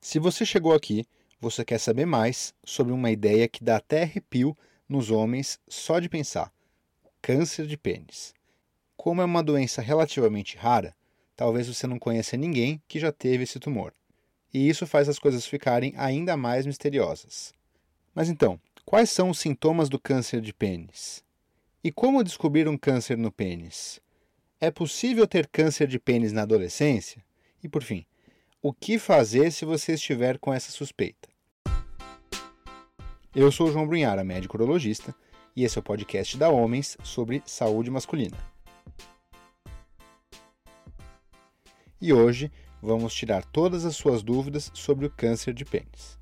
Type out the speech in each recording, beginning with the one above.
Se você chegou aqui, você quer saber mais sobre uma ideia que dá até arrepio nos homens só de pensar: câncer de pênis. Como é uma doença relativamente rara, talvez você não conheça ninguém que já teve esse tumor. E isso faz as coisas ficarem ainda mais misteriosas. Mas então, quais são os sintomas do câncer de pênis? E como descobrir um câncer no pênis? É possível ter câncer de pênis na adolescência? E por fim, o que fazer se você estiver com essa suspeita? Eu sou o João Brunhara, médico urologista, e esse é o podcast da Homens sobre saúde masculina. E hoje vamos tirar todas as suas dúvidas sobre o câncer de pênis.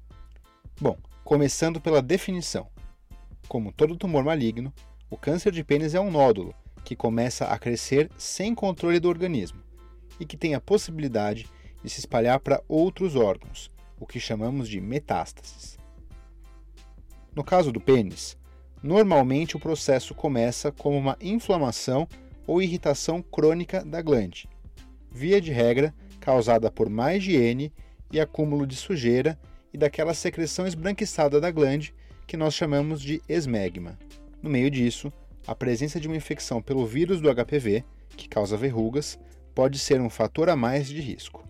Bom, começando pela definição. Como todo tumor maligno, o câncer de pênis é um nódulo que começa a crescer sem controle do organismo e que tem a possibilidade de se espalhar para outros órgãos, o que chamamos de metástases. No caso do pênis, normalmente o processo começa como uma inflamação ou irritação crônica da glande, via de regra causada por má higiene e acúmulo de sujeira e daquela secreção esbranquiçada da glande que nós chamamos de esmegma. No meio disso, a presença de uma infecção pelo vírus do HPV, que causa verrugas, pode ser um fator a mais de risco.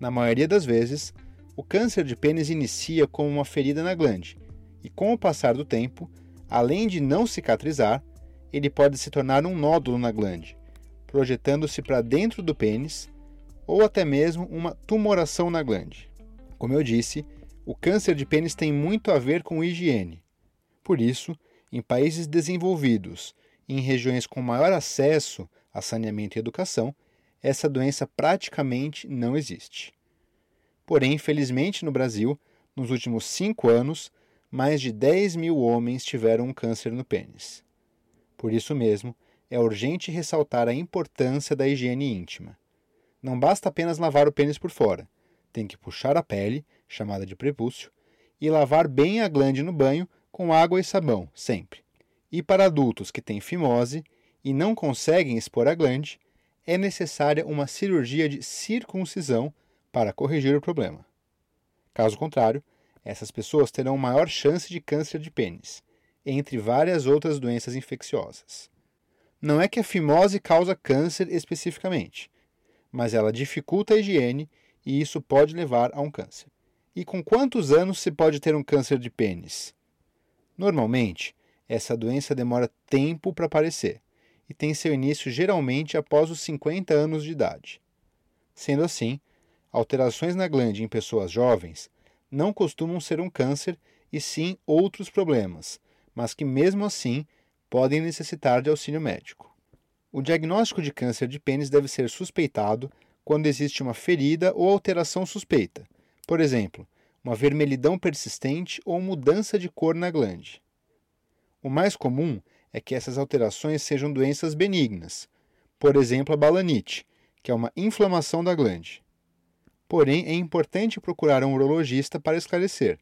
Na maioria das vezes, o câncer de pênis inicia como uma ferida na glande, e com o passar do tempo, além de não cicatrizar, ele pode se tornar um nódulo na glande, projetando-se para dentro do pênis, ou até mesmo uma tumoração na glande. Como eu disse, o câncer de pênis tem muito a ver com higiene. Por isso, em países desenvolvidos e em regiões com maior acesso a saneamento e educação, essa doença praticamente não existe. Porém, infelizmente no Brasil, nos últimos cinco anos, mais de 10 mil homens tiveram um câncer no pênis. Por isso mesmo, é urgente ressaltar a importância da higiene íntima. Não basta apenas lavar o pênis por fora, tem que puxar a pele, chamada de prepúcio, e lavar bem a glande no banho com água e sabão, sempre. E para adultos que têm fimose e não conseguem expor a glande, é necessária uma cirurgia de circuncisão para corrigir o problema. Caso contrário, essas pessoas terão maior chance de câncer de pênis, entre várias outras doenças infecciosas. Não é que a fimose causa câncer especificamente, mas ela dificulta a higiene e isso pode levar a um câncer. E com quantos anos se pode ter um câncer de pênis? Normalmente, essa doença demora tempo para aparecer e tem seu início geralmente após os 50 anos de idade. Sendo assim, alterações na glande em pessoas jovens não costumam ser um câncer e sim outros problemas, mas que mesmo assim podem necessitar de auxílio médico. O diagnóstico de câncer de pênis deve ser suspeitado quando existe uma ferida ou alteração suspeita, por exemplo, uma vermelhidão persistente ou mudança de cor na glande. O mais comum é que essas alterações sejam doenças benignas, por exemplo, a balanite, que é uma inflamação da glande. Porém, é importante procurar um urologista para esclarecer,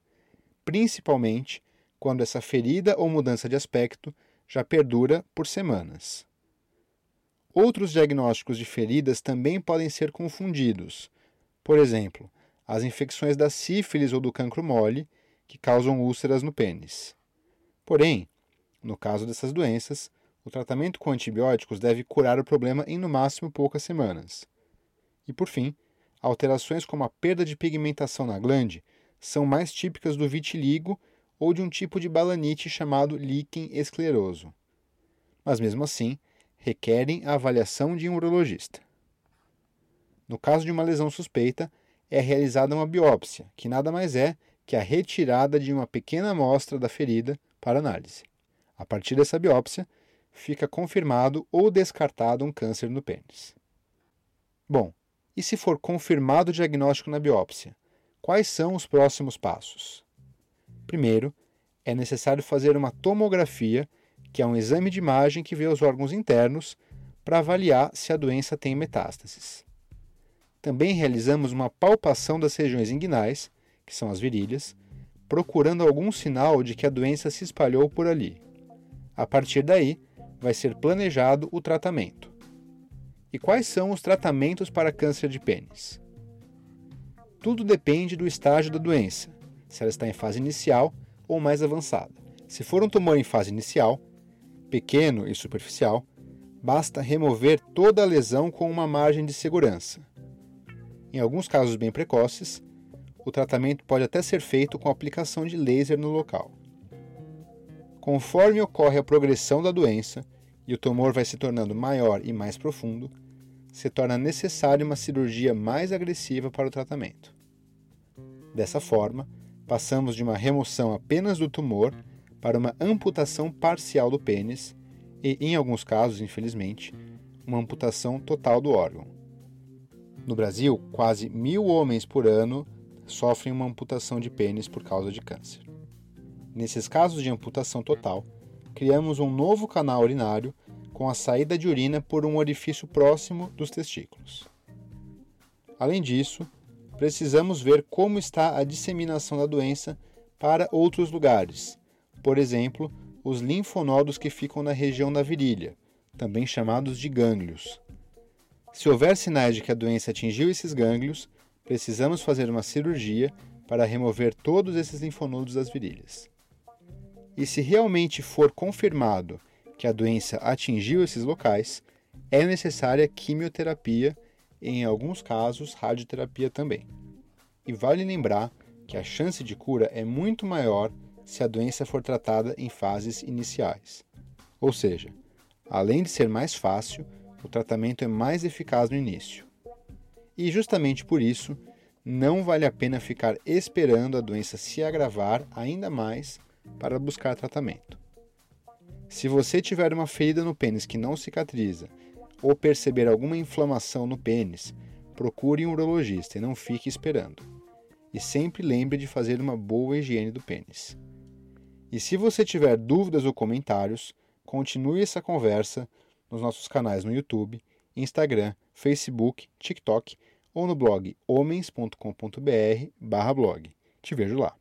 principalmente quando essa ferida ou mudança de aspecto já perdura por semanas. Outros diagnósticos de feridas também podem ser confundidos. Por exemplo, as infecções da sífilis ou do cancro mole, que causam úlceras no pênis. Porém, no caso dessas doenças, o tratamento com antibióticos deve curar o problema em no máximo poucas semanas. E por fim, alterações como a perda de pigmentação na glande são mais típicas do vitiligo ou de um tipo de balanite chamado líquen escleroso. Mas mesmo assim, requerem a avaliação de um urologista. No caso de uma lesão suspeita, é realizada uma biópsia, que nada mais é que a retirada de uma pequena amostra da ferida para análise. A partir dessa biópsia, fica confirmado ou descartado um câncer no pênis. Bom, e se for confirmado o diagnóstico na biópsia, quais são os próximos passos? Primeiro, é necessário fazer uma tomografia, que é um exame de imagem que vê os órgãos internos para avaliar se a doença tem metástases. Também realizamos uma palpação das regiões inguinais, que são as virilhas, procurando algum sinal de que a doença se espalhou por ali. A partir daí, vai ser planejado o tratamento. E quais são os tratamentos para câncer de pênis? Tudo depende do estágio da doença, se ela está em fase inicial ou mais avançada. Se for um tumor em fase inicial, pequeno e superficial, basta remover toda a lesão com uma margem de segurança. Em alguns casos bem precoces, o tratamento pode até ser feito com aplicação de laser no local. Conforme ocorre a progressão da doença e o tumor vai se tornando maior e mais profundo, se torna necessária uma cirurgia mais agressiva para o tratamento. Dessa forma, passamos de uma remoção apenas do tumor para uma amputação parcial do pênis e, em alguns casos, infelizmente, uma amputação total do órgão. No Brasil, quase mil homens por ano sofrem uma amputação de pênis por causa de câncer. Nesses casos de amputação total, criamos um novo canal urinário com a saída de urina por um orifício próximo dos testículos. Além disso, precisamos ver como está a disseminação da doença para outros lugares, por exemplo, os linfonodos que ficam na região da virilha, também chamados de gânglios. Se houver sinais de que a doença atingiu esses gânglios, precisamos fazer uma cirurgia para remover todos esses linfonodos das virilhas. E se realmente for confirmado que a doença atingiu esses locais, é necessária quimioterapia em alguns casos, radioterapia também. E vale lembrar que a chance de cura é muito maior se a doença for tratada em fases iniciais. Ou seja, além de ser mais fácil, o tratamento é mais eficaz no início. E justamente por isso, não vale a pena ficar esperando a doença se agravar ainda mais para buscar tratamento. Se você tiver uma ferida no pênis que não cicatriza ou perceber alguma inflamação no pênis, procure um urologista e não fique esperando. E sempre lembre de fazer uma boa higiene do pênis. E se você tiver dúvidas ou comentários, continue essa conversa nos nossos canais no YouTube, Instagram, Facebook, TikTok ou no blog homens.com.br/blog. Te vejo lá.